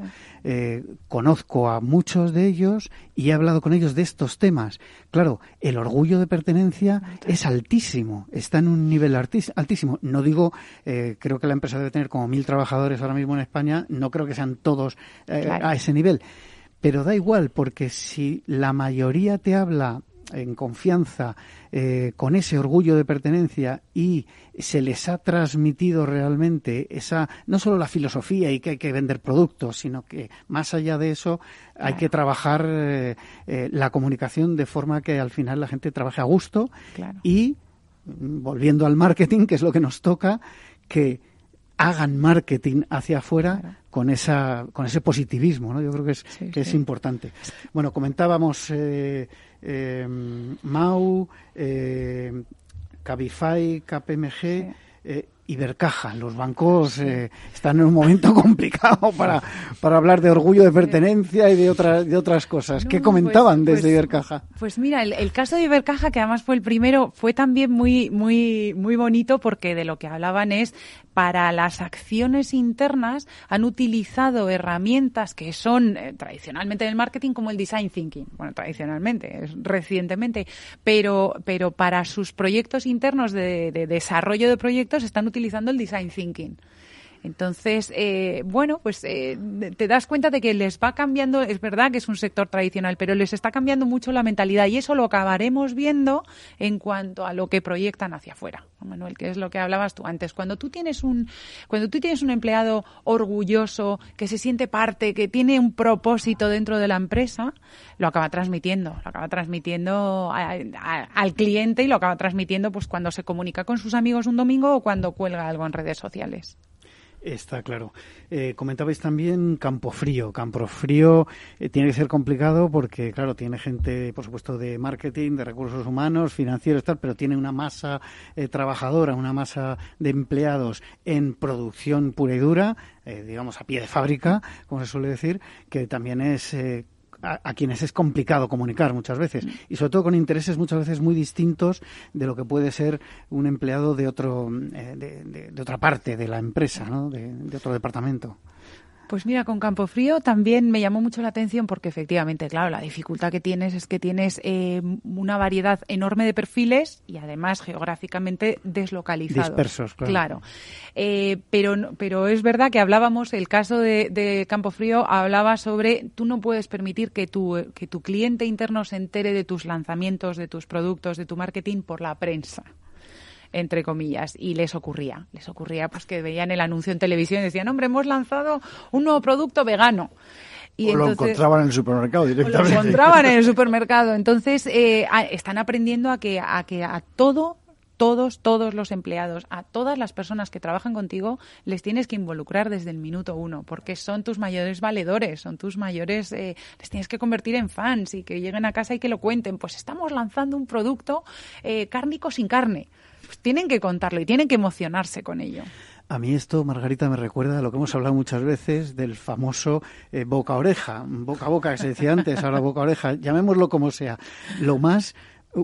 conozco a muchos de ellos y he hablado con ellos de estos temas. Claro, el orgullo de pertenencia es altísimo, está en un nivel altísimo. No digo, creo que la empresa debe tener como mil trabajadores ahora mismo en España, no creo que sean todos a ese nivel. Pero da igual, porque si la mayoría te habla en confianza, eh, con ese orgullo de pertenencia y se les ha transmitido realmente esa, no solo la filosofía y que hay que vender productos, sino que más allá de eso hay que trabajar eh, eh, la comunicación de forma que al final la gente trabaje a gusto y volviendo al marketing, que es lo que nos toca, que hagan marketing hacia afuera con esa con ese positivismo no yo creo que es que es importante. Bueno comentábamos eh, eh, Mau eh, Cabify KPMG eh, Ibercaja. Los bancos eh, están en un momento complicado para, para hablar de orgullo de pertenencia y de otras, de otras cosas. ¿Qué comentaban pues, desde pues, Ibercaja? Pues mira, el, el, caso de Ibercaja, que además fue el primero, fue también muy, muy, muy bonito porque de lo que hablaban es para las acciones internas han utilizado herramientas que son eh, tradicionalmente en el marketing como el design thinking. Bueno, tradicionalmente, recientemente, pero, pero para sus proyectos internos de, de desarrollo de proyectos están utilizando el design thinking. Entonces, eh, bueno, pues eh, te das cuenta de que les va cambiando, es verdad que es un sector tradicional, pero les está cambiando mucho la mentalidad y eso lo acabaremos viendo en cuanto a lo que proyectan hacia afuera. Manuel, que es lo que hablabas tú antes. Cuando tú tienes un, cuando tienes un empleado orgulloso, que se siente parte, que tiene un propósito dentro de la empresa, lo acaba transmitiendo, lo acaba transmitiendo al cliente y lo acaba transmitiendo pues cuando se comunica con sus amigos un domingo o cuando cuelga algo en redes sociales. Está claro. Eh, comentabais también Campo Frío. Campo Frío eh, tiene que ser complicado porque, claro, tiene gente, por supuesto, de marketing, de recursos humanos, financieros, tal, pero tiene una masa eh, trabajadora, una masa de empleados en producción pura y dura, digamos, a pie de fábrica, como se suele decir, que también es a, a, quienes es complicado comunicar muchas veces y sobre todo con intereses muchas veces muy distintos de lo que puede ser un empleado de otro eh, de, de, de, otra parte de la empresa, ¿no? de, de otro departamento. Pues mira, con Campo Frío también me llamó mucho la atención porque efectivamente, claro, la dificultad que tienes es que tienes eh, una variedad enorme de perfiles y además geográficamente deslocalizados. Dispersos, claro. Claro. Eh, pero, pero es verdad que hablábamos, el caso de, de, Campo Frío hablaba sobre tú no puedes permitir que tu, que tu cliente interno se entere de tus lanzamientos, de tus productos, de tu marketing por la prensa entre comillas, y les ocurría. Les ocurría pues que veían el anuncio en televisión y decían, hombre, hemos lanzado un nuevo producto vegano. Y o entonces, lo encontraban en el supermercado directamente. Lo encontraban en el supermercado. Entonces, eh, a, están aprendiendo a que, a que a todo todos, todos los empleados, a todas las personas que trabajan contigo, les tienes que involucrar desde el minuto uno, porque son tus mayores valedores, son tus mayores, eh, les tienes que convertir en fans y que lleguen a casa y que lo cuenten. Pues estamos lanzando un producto eh, cárnico sin carne. Pues tienen que contarlo y tienen que emocionarse con ello. A mí esto, Margarita, me recuerda a lo que hemos hablado muchas veces del famoso eh, boca-oreja, boca-boca que se decía antes, ahora boca-oreja, llamémoslo como sea. Lo más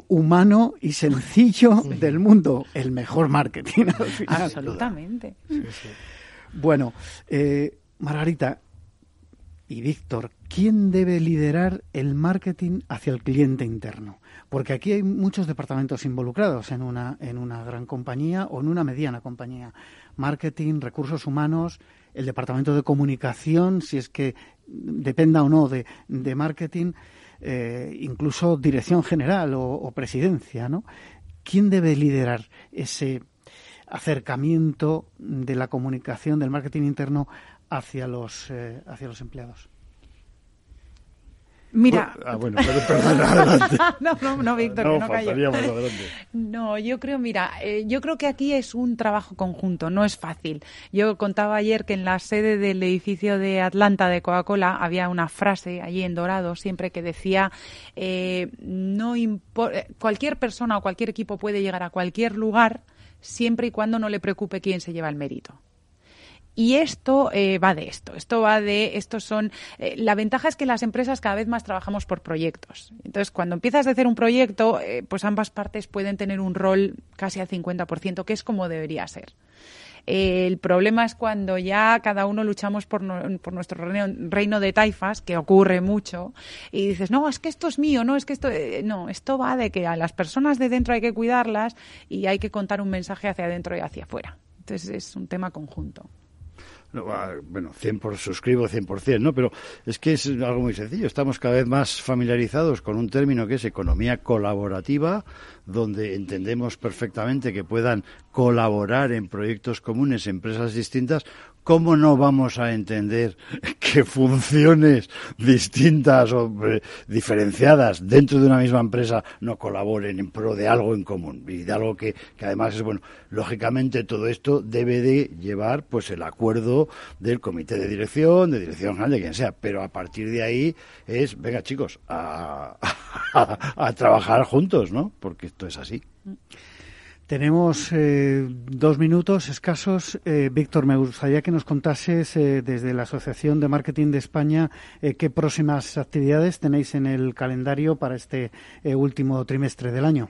humano y sencillo del mundo, el mejor marketing. Al final. Absolutamente. Sí, sí. Bueno, eh, Margarita y Víctor, ¿quién debe liderar el marketing hacia el cliente interno? Porque aquí hay muchos departamentos involucrados en una, en una gran compañía o en una mediana compañía. Marketing, recursos humanos, el departamento de comunicación, si es que dependa o no de, de marketing, eh, incluso dirección general o, presidencia, ¿no? ¿Quién debe liderar ese acercamiento de la comunicación, del marketing interno hacia los, eh, hacia los empleados? Mira. Ah, bueno, pero perdón, adelante. no, no, no, Víctor, no, que no faltaríamos adelante. No, yo creo, mira, eh, yo creo que aquí es un trabajo conjunto, no es fácil. Yo contaba ayer que en la sede del edificio de Atlanta de Coca-Cola había una frase allí en Dorado siempre que decía eh, no cualquier persona o cualquier equipo puede llegar a cualquier lugar siempre y cuando no le preocupe quién se lleva el mérito. Y esto eh, va de esto. Esto va de, estos son, eh, la ventaja es que las empresas cada vez más trabajamos por proyectos. Entonces, cuando empiezas a hacer un proyecto, eh, pues ambas partes pueden tener un rol casi al 50%, que es como debería ser. Eh, el problema es cuando ya cada uno luchamos por, no, por nuestro reino, reino, de taifas, que ocurre mucho, y dices, no, es que esto es mío, no, es que esto. No, esto va de que a las personas de dentro hay que cuidarlas y hay que contar un mensaje hacia adentro y hacia afuera. Entonces es un tema conjunto. No, bueno, 100 por, suscribo 100%, ¿no? Pero es que es algo muy sencillo. Estamos cada vez más familiarizados con un término que es economía colaborativa, donde entendemos perfectamente que puedan colaborar en proyectos comunes empresas distintas ¿cómo no vamos a entender que funciones distintas o diferenciadas dentro de una misma empresa no colaboren en pro de algo en común y de algo que, que además es bueno? Lógicamente todo esto debe de llevar pues el acuerdo del comité de dirección, de dirección general, de quien sea, pero a partir de ahí es, venga chicos, a, a trabajar juntos, ¿no? Porque esto es así. Tenemos eh, dos minutos escasos. Eh, Víctor, me gustaría que nos contases eh, desde la Asociación de Marketing de España qué próximas actividades tenéis en el calendario para este último trimestre del año.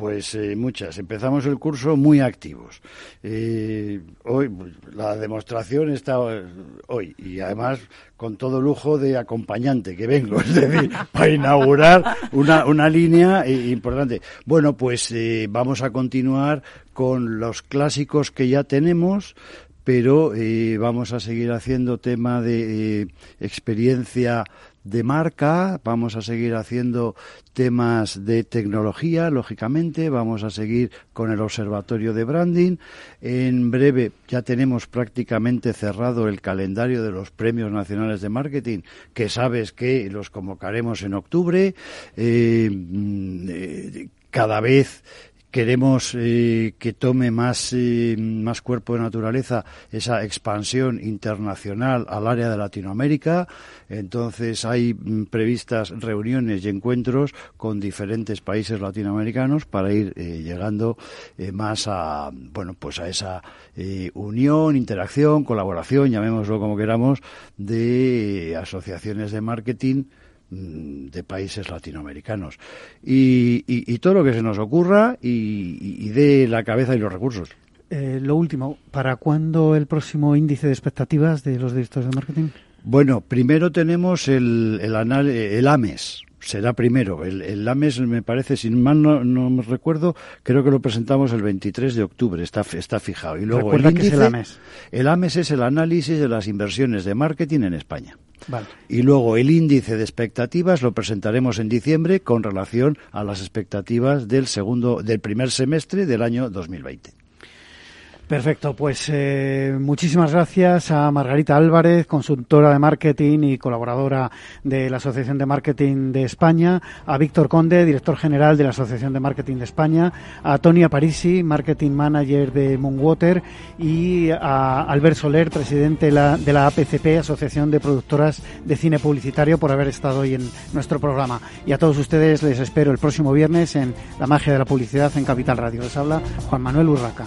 Pues eh, muchas. Empezamos el curso muy activos. Eh, hoy la demostración está eh, hoy y además con todo lujo de acompañante que vengo, es decir, para inaugurar una, una línea importante. Bueno, pues vamos a continuar con los clásicos que ya tenemos, pero vamos a seguir haciendo tema de experiencia de marca, vamos a seguir haciendo temas de tecnología, lógicamente, vamos a seguir con el observatorio de branding. En breve ya tenemos prácticamente cerrado el calendario de los premios nacionales de marketing, que sabes que los convocaremos en octubre. Eh, mm, eh, cada vez queremos eh, que tome más, eh, más cuerpo de naturaleza esa expansión internacional al área de Latinoamérica. Entonces hay mm, previstas reuniones y encuentros con diferentes países latinoamericanos para ir eh, llegando más a, bueno, pues a esa unión, interacción, colaboración, llamémoslo como queramos, de asociaciones de marketing de países latinoamericanos. Y, todo lo que se nos ocurra y, de la cabeza y los recursos. Eh, lo último, ¿para cuándo el próximo índice de expectativas de los directores de marketing? Bueno, primero tenemos el, el, el AMES, será primero. El, el, AMES, me parece, sin mal no, me recuerdo, creo que lo presentamos el 23 de octubre, está, está fijado. Y luego el, índice, es el AMES. El AMES es el análisis de las inversiones de marketing en España. Y luego el índice de expectativas lo presentaremos en diciembre con relación a las expectativas del segundo, del primer semestre del año 2020. Perfecto, pues eh, muchísimas gracias a Margarita Álvarez, consultora de marketing y colaboradora de la Asociación de Marketing de España, a Víctor Conde, director general de la Asociación de Marketing de España, a Tony Parisi, marketing manager de Moonwater, y a Albert Soler, presidente de la, de la APCP, Asociación de Productoras de Cine Publicitario, por haber estado hoy en nuestro programa. Y a todos ustedes les espero el próximo viernes en La Magia de la Publicidad en Capital Radio. Les habla Juan Manuel Urraca.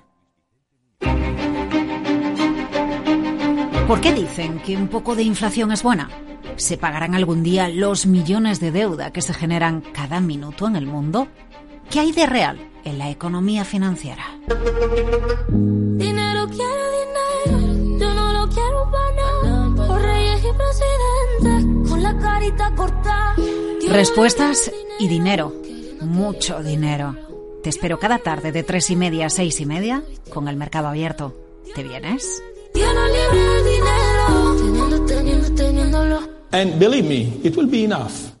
¿Por qué dicen que un poco de inflación es buena? ¿Se pagarán algún día los millones de deuda que se generan cada minuto en el mundo? ¿Qué hay de real en la economía financiera? Dinero quiero dinero, yo no lo quiero para nada. Por reyes y presidentes, con la carita cortada Respuestas y dinero. Mucho dinero. Te espero cada tarde de tres y media a seis y media con el mercado abierto. ¿Te vienes? And believe me, it will be enough.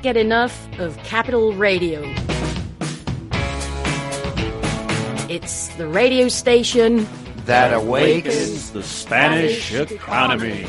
Can't get enough of Capital Radio. It's the radio station that awakens the Spanish economy.